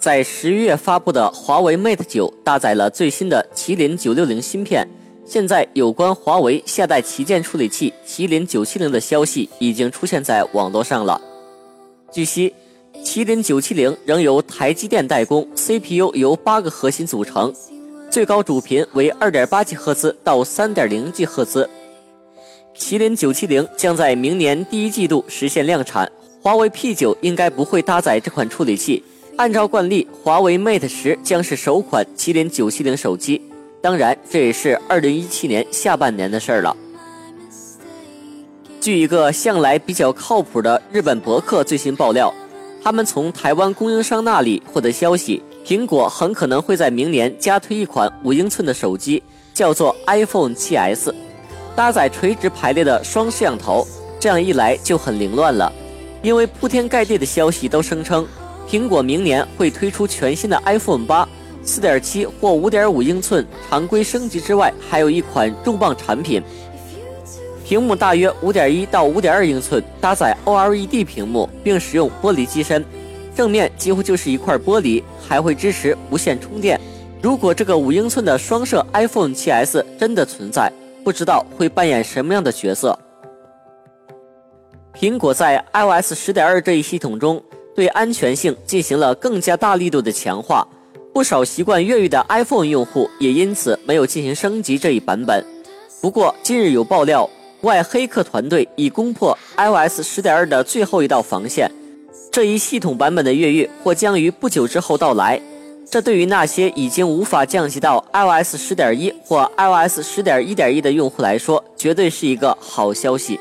在十一月发布的华为 Mate 九搭载了最新的麒麟九六零芯片。现在有关华为下代旗舰处理器麒麟九七零的消息已经出现在网络上了。据悉，麒麟九七零仍由台积电代工，CPU 由八个核心组成，最高主频为二点八吉赫兹到三点零吉赫兹。麒麟九七零将在明年第一季度实现量产，华为 P 九应该不会搭载这款处理器。按照惯例，华为 Mate 十将是首款麒麟九七零手机。当然，这也是二零一七年下半年的事儿了。据一个向来比较靠谱的日本博客最新爆料，他们从台湾供应商那里获得消息，苹果很可能会在明年加推一款五英寸的手机，叫做 iPhone 7s，搭载垂直排列的双摄像头。这样一来就很凌乱了，因为铺天盖地的消息都声称。苹果明年会推出全新的 iPhone 八，四点七或五点五英寸常规升级之外，还有一款重磅产品，屏幕大约五点一到五点二英寸，搭载 OLED 屏幕，并使用玻璃机身，正面几乎就是一块玻璃，还会支持无线充电。如果这个五英寸的双摄 iPhone 7s 真的存在，不知道会扮演什么样的角色。苹果在 iOS 十点二这一系统中。对安全性进行了更加大力度的强化，不少习惯越狱的 iPhone 用户也因此没有进行升级这一版本。不过，近日有爆料，外黑客团队已攻破 iOS 十点二的最后一道防线，这一系统版本的越狱或将于不久之后到来。这对于那些已经无法降级到 iOS 十点一或 iOS 十点一点一的用户来说，绝对是一个好消息。